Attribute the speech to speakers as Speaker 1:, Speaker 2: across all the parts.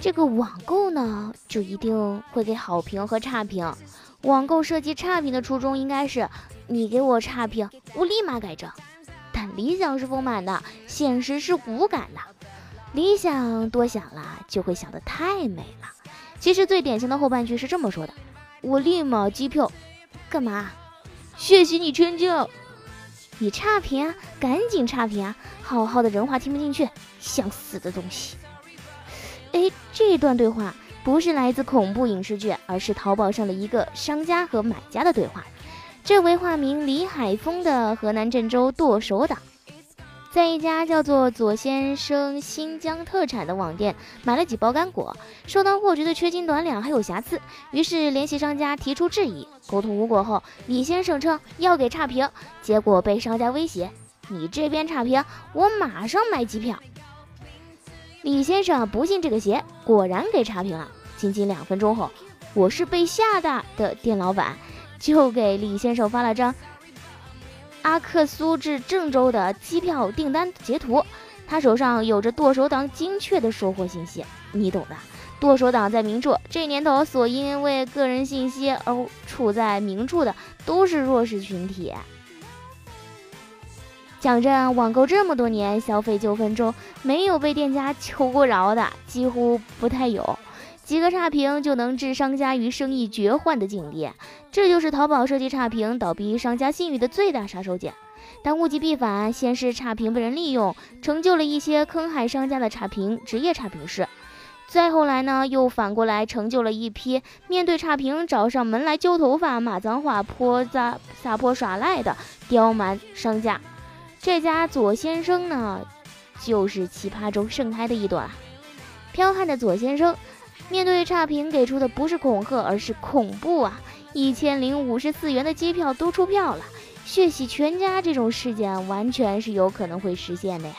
Speaker 1: 这个网购呢，就一定会给好评和差评。网购设计差评的初衷应该是，你给我差评，我立马改正。但理想是丰满的，现实是骨感的。理想多想了，就会想得太美了。其实最典型的后半句是这么说的：我立马机票，干嘛？血洗你全家！你差评啊，赶紧差评啊！好好的人话听不进去，想死的东西！哎，这段对话不是来自恐怖影视剧，而是淘宝上的一个商家和买家的对话。这位化名李海峰的河南郑州剁手党。在一家叫做左先生新疆特产的网店买了几包干果，收到货觉得缺斤短两，还有瑕疵，于是联系商家提出质疑。沟通无果后，李先生称要给差评，结果被商家威胁：“你这边差评，我马上买机票。”李先生不信这个邪，果然给差评了。仅仅两分钟后，我是被吓的的店老板就给李先生发了张。阿克苏至郑州的机票订单截图，他手上有着剁手党精确的收货信息，你懂的。剁手党在明处，这年头所因为个人信息而处在明处的都是弱势群体。讲真，网购这么多年，消费纠纷中没有被店家求过饶的，几乎不太有。几个差评就能置商家于生意绝患的境地，这就是淘宝设计差评倒逼商家信誉的最大杀手锏。但物极必反，先是差评被人利用，成就了一些坑害商家的差评职业差评师。再后来呢，又反过来成就了一批面对差评找上门来揪头发、骂脏话、泼杂撒泼耍赖的刁蛮商家。这家左先生呢，就是奇葩中盛开的一朵啊！彪悍的左先生。面对差评，给出的不是恐吓，而是恐怖啊！一千零五十四元的机票都出票了，血洗全家这种事件完全是有可能会实现的呀！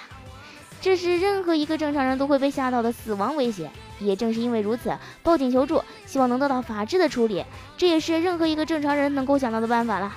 Speaker 1: 这是任何一个正常人都会被吓到的死亡威胁。也正是因为如此，报警求助，希望能得到法治的处理，这也是任何一个正常人能够想到的办法了。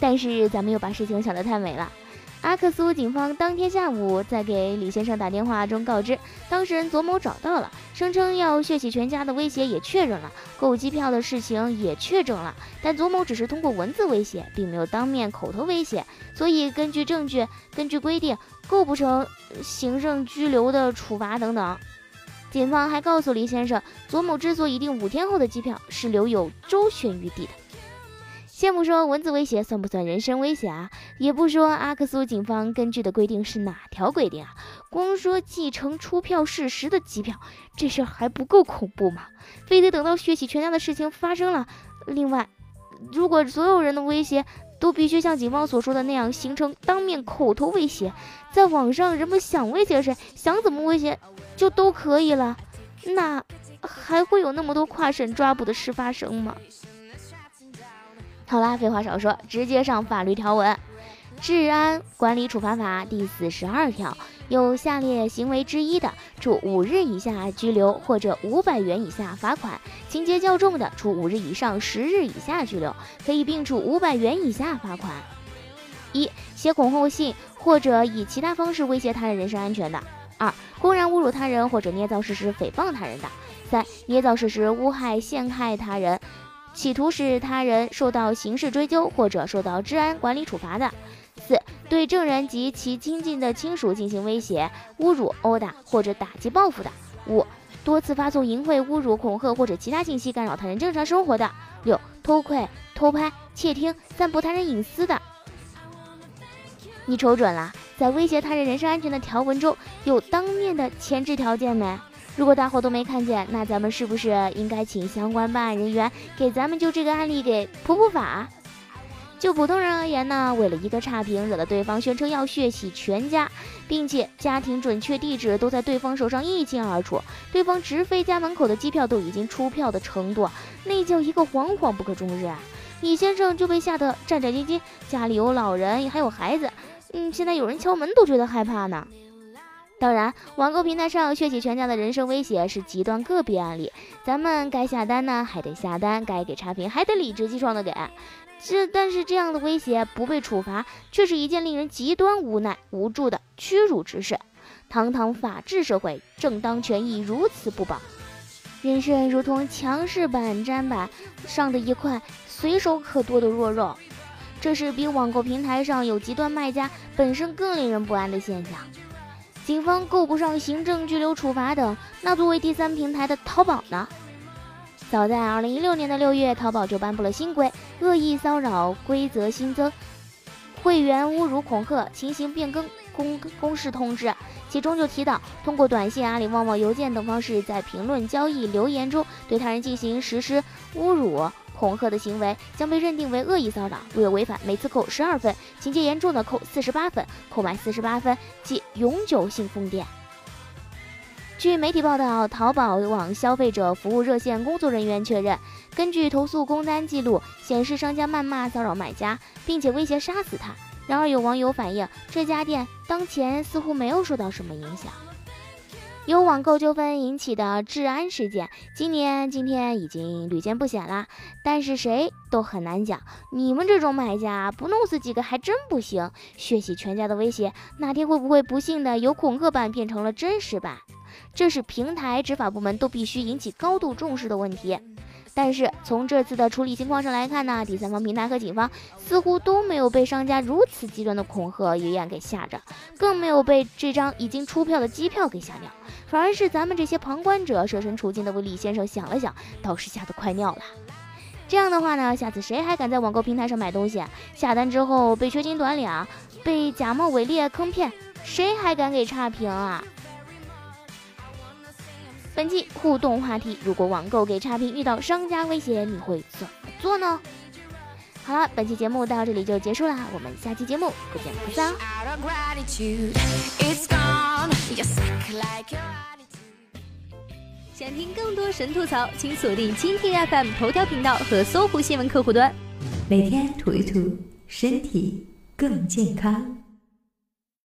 Speaker 1: 但是咱们又把事情想得太美了。阿克苏警方当天下午在给李先生打电话中告知，当事人左某找到了，声称要血洗全家的威胁也确认了，购机票的事情也确证了，但左某只是通过文字威胁，并没有当面口头威胁，所以根据证据，根据规定，构不成行政拘留的处罚等等。警方还告诉李先生，左某之所以订五天后的机票，是留有周旋余地的。先不说文字威胁算不算人身威胁啊，也不说阿克苏警方根据的规定是哪条规定啊，光说继承出票事实的机票，这事儿还不够恐怖吗？非得等到血洗全家的事情发生了。另外，如果所有人的威胁都必须像警方所说的那样形成当面口头威胁，在网上人们想威胁谁，想怎么威胁就都可以了，那还会有那么多跨省抓捕的事发生吗？好啦，废话少说，直接上法律条文，《治安管理处罚法》第四十二条，有下列行为之一的，处五日以下拘留或者五百元以下罚款；情节较重的，处五日以上十日以下拘留，可以并处五百元以下罚款。一、写恐吓信或者以其他方式威胁他人人身安全的；二、公然侮辱他人或者捏造事实诽谤他人的；三、捏造事实诬害陷害他人。企图使他人受到刑事追究或者受到治安管理处罚的；四、对证人及其亲近的亲属进行威胁、侮辱、殴打或者打击报复的；五、多次发送淫秽、侮辱、恐吓或者其他信息干扰他人正常生活的；六、偷窥、偷拍、窃听、散布他人隐私的。你瞅准了，在威胁他人人身安全的条文中有当面的前置条件没？如果大伙都没看见，那咱们是不是应该请相关办案人员给咱们就这个案例给普普法？就普通人而言呢，为了一个差评，惹得对方宣称要血洗全家，并且家庭准确地址都在对方手上一清二楚，对方直飞家门口的机票都已经出票的程度，那叫一个惶惶不可终日啊！李先生就被吓得战战兢兢，家里有老人还有孩子，嗯，现在有人敲门都觉得害怕呢。当然，网购平台上血洗全家的人身威胁是极端个别案例，咱们该下单呢还得下单，该给差评还得理直气壮的给。这但是这样的威胁不被处罚，却是一件令人极端无奈无助的屈辱之事。堂堂法治社会，正当权益如此不保，人身如同强势板砧板上的一块随手可剁的弱肉，这是比网购平台上有极端卖家本身更令人不安的现象。警方够不上行政拘留处罚等，那作为第三平台的淘宝呢？早在二零一六年的六月，淘宝就颁布了新规，恶意骚扰规则新增，会员侮辱恐吓情形变更公公示通知，其中就提到，通过短信、阿里旺旺邮件等方式，在评论、交易、留言中对他人进行实施侮辱。恐吓的行为将被认定为恶意骚扰，如有违反，每次扣十二分；情节严重的扣四十八分，扣满四十八分即永久性封店。据媒体报道，淘宝网消费者服务热线工作人员确认，根据投诉工单记录显示，商家谩骂骚扰买家，并且威胁杀死他。然而，有网友反映，这家店当前似乎没有受到什么影响。由网购纠纷引起的治安事件，今年今天已经屡见不鲜了。但是谁都很难讲，你们这种买家不弄死几个还真不行。血洗全家的威胁，哪天会不会不幸的由恐吓版变成了真实版？这是平台执法部门都必须引起高度重视的问题。但是从这次的处理情况上来看呢，第三方平台和警方似乎都没有被商家如此极端的恐吓语言给吓着，更没有被这张已经出票的机票给吓尿，反而是咱们这些旁观者设身处地的为李先生想了想，倒是吓得快尿了。这样的话呢，下次谁还敢在网购平台上买东西？下单之后被缺斤短两，被假冒伪劣坑骗，谁还敢给差评啊？本期互动话题：如果网购给差评遇到商家威胁，你会怎么做呢？好了，本期节目到这里就结束了，我们下期节目不见不散。
Speaker 2: 想听更多神吐槽，请锁定蜻蜓 FM 头条频道和搜狐新闻客户端，每天吐一吐，身体更健康。